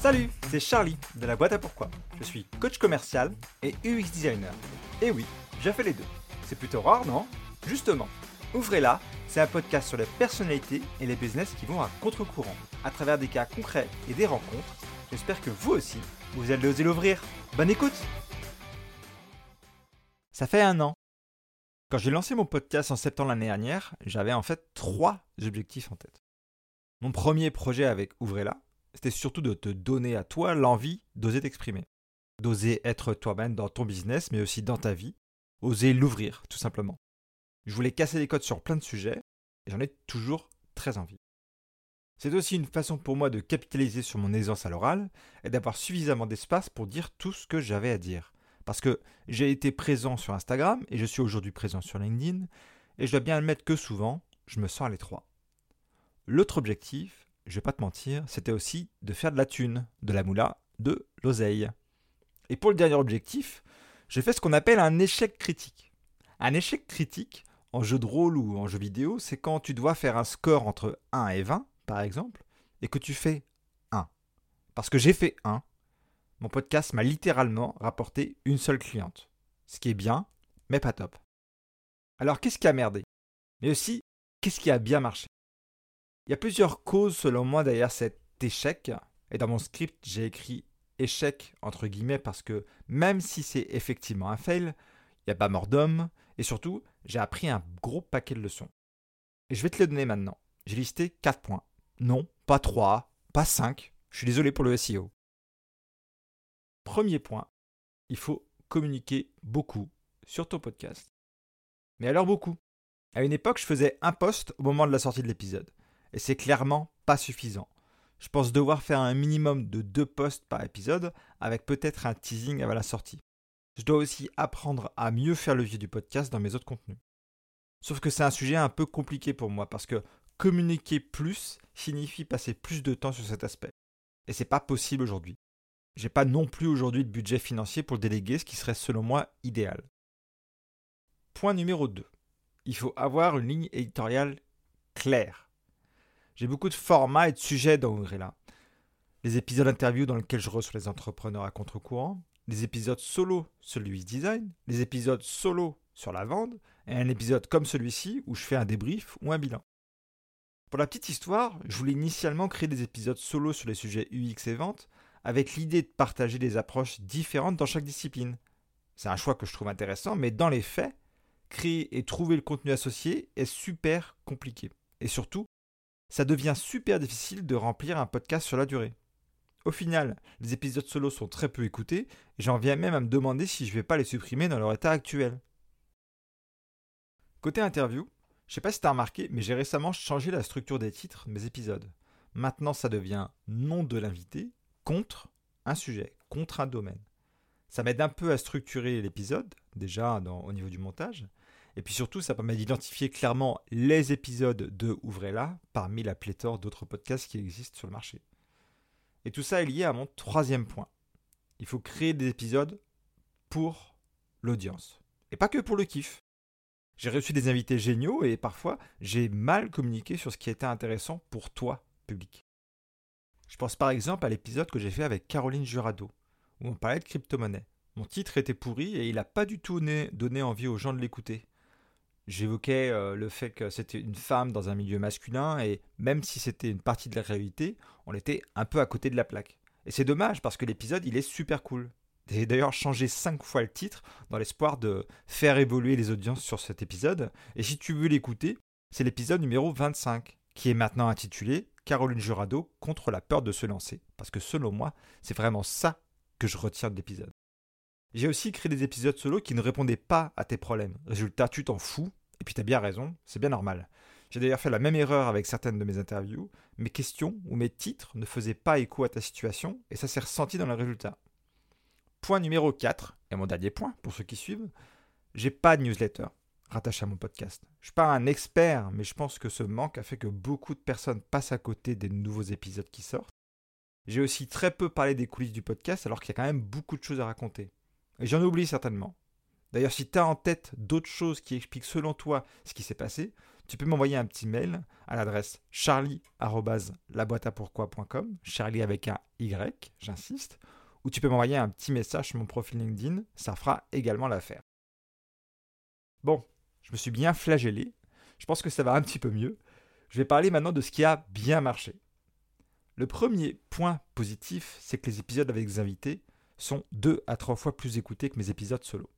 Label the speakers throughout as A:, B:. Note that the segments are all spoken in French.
A: Salut, c'est Charlie de la boîte à pourquoi. Je suis coach commercial et UX designer. Et oui, j'ai fait les deux. C'est plutôt rare, non? Justement, Ouvrez-la, c'est un podcast sur les personnalités et les business qui vont à contre-courant, à travers des cas concrets et des rencontres. J'espère que vous aussi, vous allez oser l'ouvrir. Bonne écoute Ça fait un an. Quand j'ai lancé mon podcast en septembre l'année dernière, j'avais en fait trois objectifs en tête. Mon premier projet avec Ouvrez-la, c'était surtout de te donner à toi l'envie d'oser t'exprimer, d'oser être toi-même dans ton business, mais aussi dans ta vie, oser l'ouvrir, tout simplement. Je voulais casser les codes sur plein de sujets, et j'en ai toujours très envie. C'est aussi une façon pour moi de capitaliser sur mon aisance à l'oral et d'avoir suffisamment d'espace pour dire tout ce que j'avais à dire. Parce que j'ai été présent sur Instagram et je suis aujourd'hui présent sur LinkedIn, et je dois bien admettre que souvent, je me sens à l'étroit. L'autre objectif, je vais pas te mentir, c'était aussi de faire de la thune, de la moula, de l'oseille. Et pour le dernier objectif, j'ai fait ce qu'on appelle un échec critique. Un échec critique, en jeu de rôle ou en jeu vidéo, c'est quand tu dois faire un score entre 1 et 20, par exemple, et que tu fais 1. Parce que j'ai fait 1, mon podcast m'a littéralement rapporté une seule cliente. Ce qui est bien, mais pas top. Alors qu'est-ce qui a merdé? Mais aussi, qu'est-ce qui a bien marché? Il y a plusieurs causes selon moi derrière cet échec. Et dans mon script, j'ai écrit échec entre guillemets parce que même si c'est effectivement un fail, il n'y a pas mort d'homme. Et surtout, j'ai appris un gros paquet de leçons. Et je vais te les donner maintenant. J'ai listé 4 points. Non, pas 3, pas 5. Je suis désolé pour le SEO. Premier point, il faut communiquer beaucoup sur ton podcast. Mais alors beaucoup. À une époque, je faisais un post au moment de la sortie de l'épisode et c'est clairement pas suffisant. Je pense devoir faire un minimum de deux posts par épisode, avec peut-être un teasing avant la sortie. Je dois aussi apprendre à mieux faire le vieux du podcast dans mes autres contenus. Sauf que c'est un sujet un peu compliqué pour moi, parce que communiquer plus signifie passer plus de temps sur cet aspect. Et c'est pas possible aujourd'hui. J'ai pas non plus aujourd'hui de budget financier pour déléguer, ce qui serait selon moi idéal. Point numéro 2. Il faut avoir une ligne éditoriale claire. J'ai beaucoup de formats et de sujets dans Ouvrez-la. Les épisodes interview dans lesquels je reçois les entrepreneurs à contre-courant, les épisodes solo sur le design, les épisodes solo sur la vente, et un épisode comme celui-ci où je fais un débrief ou un bilan. Pour la petite histoire, je voulais initialement créer des épisodes solo sur les sujets UX et vente, avec l'idée de partager des approches différentes dans chaque discipline. C'est un choix que je trouve intéressant, mais dans les faits, créer et trouver le contenu associé est super compliqué. Et surtout, ça devient super difficile de remplir un podcast sur la durée. Au final, les épisodes solo sont très peu écoutés et j'en viens même à me demander si je vais pas les supprimer dans leur état actuel. Côté interview, je sais pas si tu as remarqué, mais j'ai récemment changé la structure des titres de mes épisodes. Maintenant, ça devient nom de l'invité contre un sujet, contre un domaine. Ça m'aide un peu à structurer l'épisode, déjà au niveau du montage, et puis surtout, ça permet d'identifier clairement les épisodes de Ouvrez-la parmi la pléthore d'autres podcasts qui existent sur le marché. Et tout ça est lié à mon troisième point. Il faut créer des épisodes pour l'audience. Et pas que pour le kiff. J'ai reçu des invités géniaux et parfois j'ai mal communiqué sur ce qui était intéressant pour toi, public. Je pense par exemple à l'épisode que j'ai fait avec Caroline Jurado, où on parlait de crypto-monnaie. Mon titre était pourri et il n'a pas du tout donné envie aux gens de l'écouter. J'évoquais euh, le fait que c'était une femme dans un milieu masculin et même si c'était une partie de la réalité, on était un peu à côté de la plaque. Et c'est dommage parce que l'épisode il est super cool. J'ai d'ailleurs changé 5 fois le titre dans l'espoir de faire évoluer les audiences sur cet épisode. Et si tu veux l'écouter, c'est l'épisode numéro 25 qui est maintenant intitulé Caroline Jurado contre la peur de se lancer. Parce que selon moi, c'est vraiment ça que je retiens de l'épisode. J'ai aussi créé des épisodes solo qui ne répondaient pas à tes problèmes. Résultat, tu t'en fous et puis tu as bien raison, c'est bien normal. J'ai d'ailleurs fait la même erreur avec certaines de mes interviews. Mes questions ou mes titres ne faisaient pas écho à ta situation et ça s'est ressenti dans le résultat. Point numéro 4, et mon dernier point pour ceux qui suivent, j'ai pas de newsletter rattaché à mon podcast. Je suis pas un expert, mais je pense que ce manque a fait que beaucoup de personnes passent à côté des nouveaux épisodes qui sortent. J'ai aussi très peu parlé des coulisses du podcast alors qu'il y a quand même beaucoup de choses à raconter. Et j'en oublie certainement. D'ailleurs, si tu as en tête d'autres choses qui expliquent selon toi ce qui s'est passé, tu peux m'envoyer un petit mail à l'adresse charlie.laboiteapourquoi.com, charlie avec un Y, j'insiste, ou tu peux m'envoyer un petit message sur mon profil LinkedIn, ça fera également l'affaire. Bon, je me suis bien flagellé, je pense que ça va un petit peu mieux. Je vais parler maintenant de ce qui a bien marché. Le premier point positif, c'est que les épisodes avec des invités sont deux à trois fois plus écoutés que mes épisodes solo.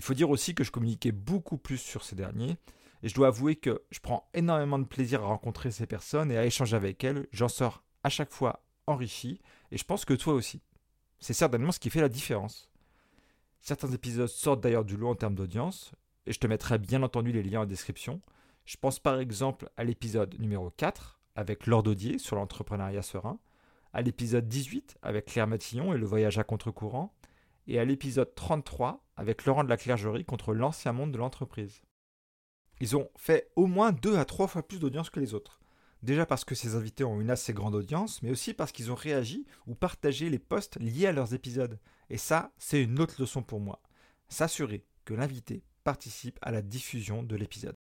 A: Il faut dire aussi que je communiquais beaucoup plus sur ces derniers, et je dois avouer que je prends énormément de plaisir à rencontrer ces personnes et à échanger avec elles. J'en sors à chaque fois enrichi, et je pense que toi aussi. C'est certainement ce qui fait la différence. Certains épisodes sortent d'ailleurs du lot en termes d'audience, et je te mettrai bien entendu les liens en description. Je pense par exemple à l'épisode numéro 4 avec Laure Daudier sur l'entrepreneuriat serein, à l'épisode 18 avec Claire Matillon et le voyage à contre-courant, et à l'épisode 33 avec Laurent de la Clergerie contre l'ancien monde de l'entreprise. Ils ont fait au moins deux à trois fois plus d'audience que les autres. Déjà parce que ces invités ont une assez grande audience, mais aussi parce qu'ils ont réagi ou partagé les posts liés à leurs épisodes. Et ça, c'est une autre leçon pour moi. S'assurer que l'invité participe à la diffusion de l'épisode.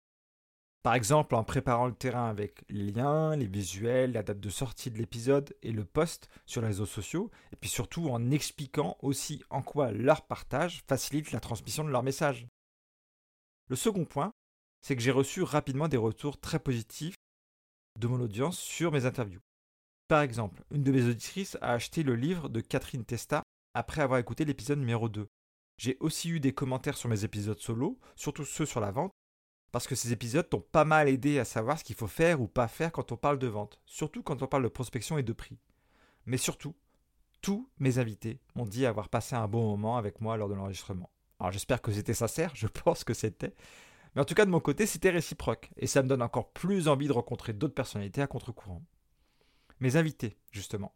A: Par exemple, en préparant le terrain avec les liens, les visuels, la date de sortie de l'épisode et le post sur les réseaux sociaux, et puis surtout en expliquant aussi en quoi leur partage facilite la transmission de leur message. Le second point, c'est que j'ai reçu rapidement des retours très positifs de mon audience sur mes interviews. Par exemple, une de mes auditrices a acheté le livre de Catherine Testa après avoir écouté l'épisode numéro 2. J'ai aussi eu des commentaires sur mes épisodes solo, surtout ceux sur la vente, parce que ces épisodes t'ont pas mal aidé à savoir ce qu'il faut faire ou pas faire quand on parle de vente, surtout quand on parle de prospection et de prix. Mais surtout, tous mes invités m'ont dit avoir passé un bon moment avec moi lors de l'enregistrement. Alors j'espère que c'était sincère, je pense que c'était. Mais en tout cas de mon côté, c'était réciproque, et ça me donne encore plus envie de rencontrer d'autres personnalités à contre-courant. Mes invités, justement.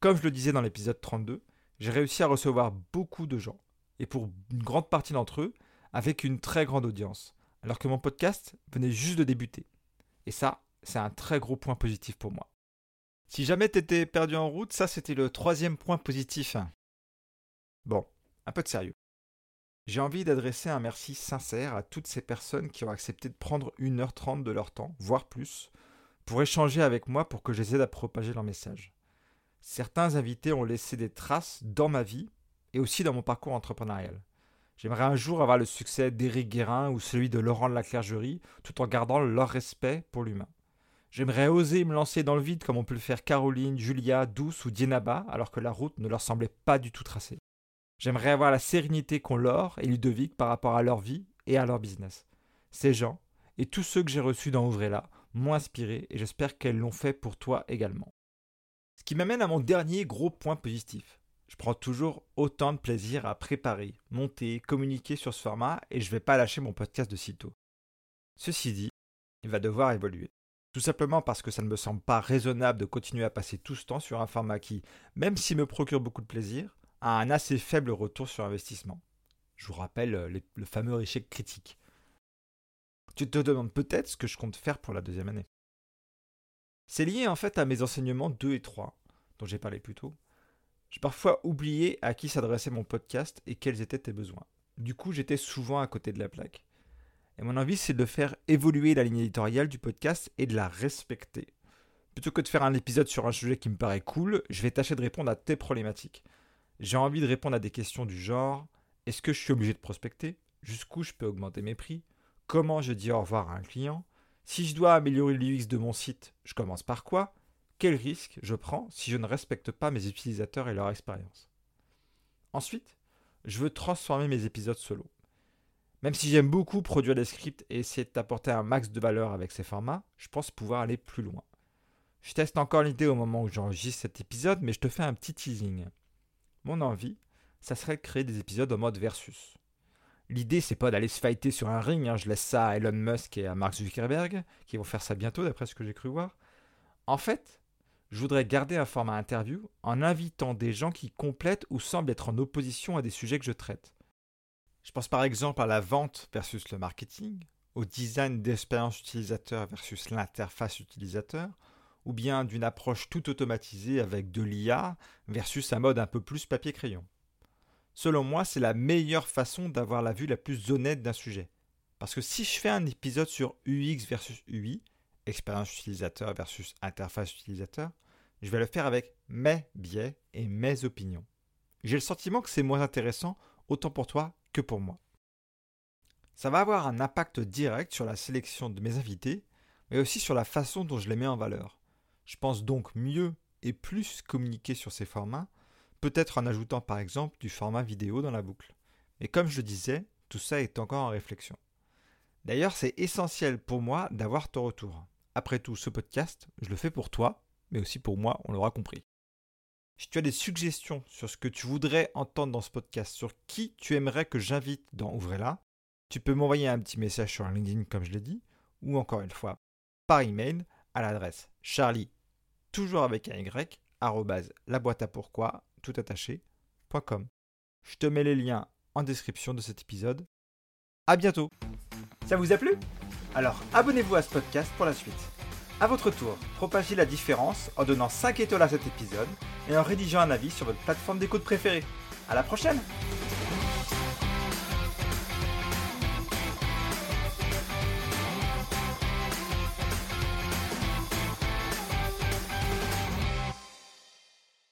A: Comme je le disais dans l'épisode 32, j'ai réussi à recevoir beaucoup de gens, et pour une grande partie d'entre eux, avec une très grande audience alors que mon podcast venait juste de débuter. Et ça, c'est un très gros point positif pour moi. Si jamais t'étais perdu en route, ça c'était le troisième point positif. Bon, un peu de sérieux. J'ai envie d'adresser un merci sincère à toutes ces personnes qui ont accepté de prendre 1h30 de leur temps, voire plus, pour échanger avec moi pour que j'essaie à propager leur message. Certains invités ont laissé des traces dans ma vie et aussi dans mon parcours entrepreneurial. J'aimerais un jour avoir le succès d'Éric Guérin ou celui de Laurent de la Clergerie, tout en gardant leur respect pour l'humain. J'aimerais oser me lancer dans le vide comme on peut le faire Caroline, Julia, Douce ou Dienaba, alors que la route ne leur semblait pas du tout tracée. J'aimerais avoir la sérénité qu'ont Laure et Ludovic par rapport à leur vie et à leur business. Ces gens, et tous ceux que j'ai reçus dans Ouvrez-la, m'ont inspiré et j'espère qu'elles l'ont fait pour toi également. Ce qui m'amène à mon dernier gros point positif. Je prends toujours autant de plaisir à préparer, monter, communiquer sur ce format et je ne vais pas lâcher mon podcast de sitôt. Ceci dit, il va devoir évoluer. Tout simplement parce que ça ne me semble pas raisonnable de continuer à passer tout ce temps sur un format qui, même s'il me procure beaucoup de plaisir, a un assez faible retour sur investissement. Je vous rappelle euh, le fameux échec critique. Tu te demandes peut-être ce que je compte faire pour la deuxième année. C'est lié en fait à mes enseignements 2 et 3, dont j'ai parlé plus tôt, j'ai parfois oublié à qui s'adressait mon podcast et quels étaient tes besoins. Du coup, j'étais souvent à côté de la plaque. Et mon envie, c'est de faire évoluer la ligne éditoriale du podcast et de la respecter. Plutôt que de faire un épisode sur un sujet qui me paraît cool, je vais tâcher de répondre à tes problématiques. J'ai envie de répondre à des questions du genre est-ce que je suis obligé de prospecter? Jusqu'où je peux augmenter mes prix? Comment je dis au revoir à un client? Si je dois améliorer l'UX de mon site, je commence par quoi? Quel risque je prends si je ne respecte pas mes utilisateurs et leur expérience? Ensuite, je veux transformer mes épisodes solo. Même si j'aime beaucoup produire des scripts et essayer de t'apporter un max de valeur avec ces formats, je pense pouvoir aller plus loin. Je teste encore l'idée au moment où j'enregistre cet épisode, mais je te fais un petit teasing. Mon envie, ça serait de créer des épisodes en mode versus. L'idée, c'est pas d'aller se fighter sur un ring, hein. je laisse ça à Elon Musk et à Mark Zuckerberg, qui vont faire ça bientôt d'après ce que j'ai cru voir. En fait, je voudrais garder un format interview en invitant des gens qui complètent ou semblent être en opposition à des sujets que je traite. Je pense par exemple à la vente versus le marketing, au design d'expérience utilisateur versus l'interface utilisateur, ou bien d'une approche tout automatisée avec de l'IA versus un mode un peu plus papier-crayon. Selon moi, c'est la meilleure façon d'avoir la vue la plus honnête d'un sujet, Parce que si je fais un épisode sur UX versus UI, expérience utilisateur versus interface utilisateur, je vais le faire avec mes biais et mes opinions. J'ai le sentiment que c'est moins intéressant autant pour toi que pour moi. Ça va avoir un impact direct sur la sélection de mes invités, mais aussi sur la façon dont je les mets en valeur. Je pense donc mieux et plus communiquer sur ces formats, peut-être en ajoutant par exemple du format vidéo dans la boucle. Mais comme je le disais, tout ça est encore en réflexion. D'ailleurs, c'est essentiel pour moi d'avoir ton retour. Après tout, ce podcast, je le fais pour toi, mais aussi pour moi, on l'aura compris. Si tu as des suggestions sur ce que tu voudrais entendre dans ce podcast, sur qui tu aimerais que j'invite dans Ouvrez-la, tu peux m'envoyer un petit message sur LinkedIn comme je l'ai dit, ou encore une fois par email à l'adresse charlie, toujours avec un y, arrobase la boîte à pourquoi, tout attaché.com. Je te mets les liens en description de cet épisode. À bientôt Ça vous a plu? Alors abonnez-vous à ce podcast pour la suite. A votre tour, propagez la différence en donnant 5 étoiles à cet épisode et en rédigeant un avis sur votre plateforme d'écoute préférée. À la prochaine